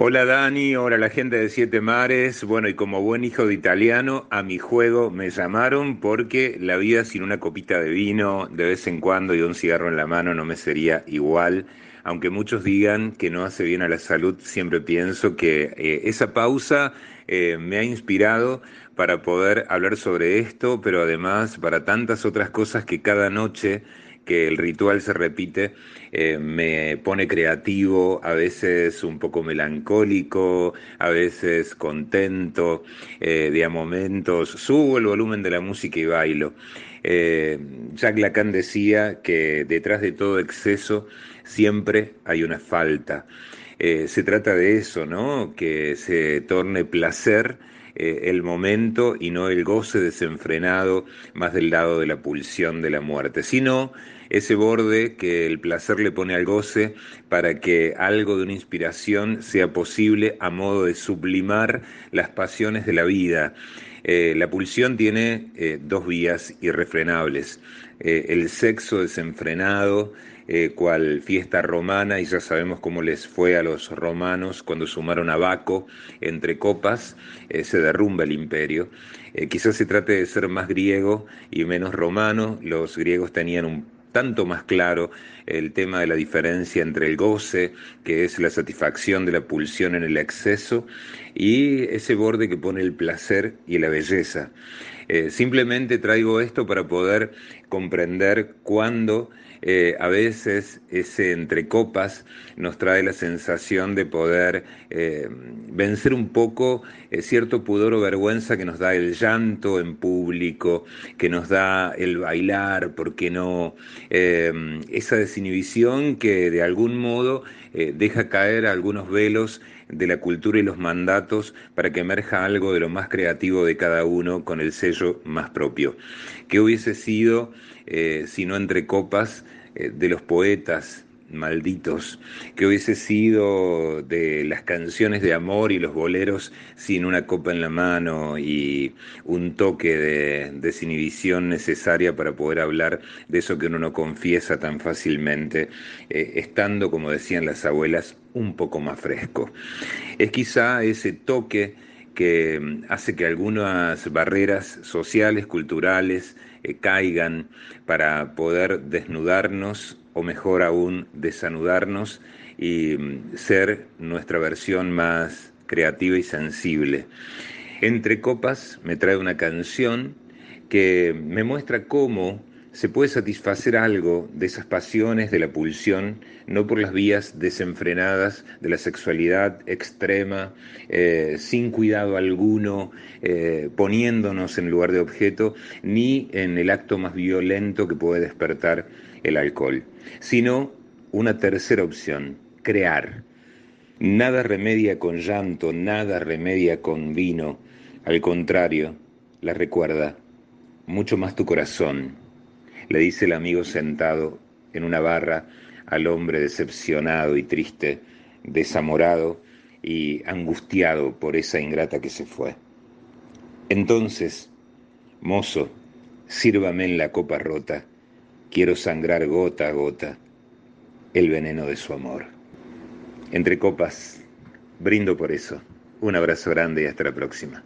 Hola Dani, hola la gente de Siete Mares. Bueno, y como buen hijo de italiano, a mi juego me llamaron porque la vida sin una copita de vino de vez en cuando y un cigarro en la mano no me sería igual. Aunque muchos digan que no hace bien a la salud, siempre pienso que eh, esa pausa eh, me ha inspirado para poder hablar sobre esto, pero además para tantas otras cosas que cada noche que el ritual se repite, eh, me pone creativo, a veces un poco melancólico, a veces contento, eh, de a momentos subo el volumen de la música y bailo. Eh, Jacques Lacan decía que detrás de todo exceso siempre hay una falta. se trata de eso, ¿no? Que se torne placer el momento y no el goce desenfrenado más del lado de la pulsión de la muerte, sino ese borde que el placer le pone al goce para que algo de una inspiración sea posible a modo de sublimar las pasiones de la vida. Eh, la pulsión tiene eh, dos vías irrefrenables. el sexo desenfrenado, cual fiesta romana, y ya sabemos cómo les fue a los romanos cuando sumaron a Baco entre copas, se derrumba el imperio. quizás se trate de ser más griego y menos romano. Los griegos tenían un tanto más claro el tema de la diferencia entre el goce, que es la satisfacción de la pulsión en el exceso, y ese borde que pone el placer y la belleza. Eh, simplemente traigo esto para poder comprender cuándo eh, a veces ese entre copas nos trae la sensación de poder eh, vencer un poco cierto pudor o vergüenza que nos da el llanto en público, que nos da el bailar, ¿por qué no? esa desinhibición que de algún modo deja caer algunos velos de la cultura y los mandatos para que emerja algo de lo más creativo de cada uno con el sello más propio. ¿Qué hubiese sido eh, si no entre copas eh, de los poetas malditos, que hubiese sido de las canciones de amor y los boleros sin una copa en la mano y un toque de desinhibición necesaria para poder hablar de eso que uno no confiesa tan fácilmente, eh, estando, como decían las abuelas, un poco más fresco. Es quizá ese toque que hace que algunas barreras sociales, culturales, eh, caigan para poder desnudarnos o mejor aún desanudarnos y mm, ser nuestra versión más creativa y sensible. Entre copas me trae una canción que me muestra cómo se puede satisfacer algo de esas pasiones, de la pulsión, no por las vías desenfrenadas de la sexualidad extrema, eh, sin cuidado alguno, eh, poniéndonos en lugar de objeto, ni en el acto más violento que puede despertar el alcohol, sino una tercera opción, crear. Nada remedia con llanto, nada remedia con vino, al contrario, la recuerda mucho más tu corazón le dice el amigo sentado en una barra al hombre decepcionado y triste, desamorado y angustiado por esa ingrata que se fue. Entonces, mozo, sírvame en la copa rota, quiero sangrar gota a gota el veneno de su amor. Entre copas, brindo por eso. Un abrazo grande y hasta la próxima.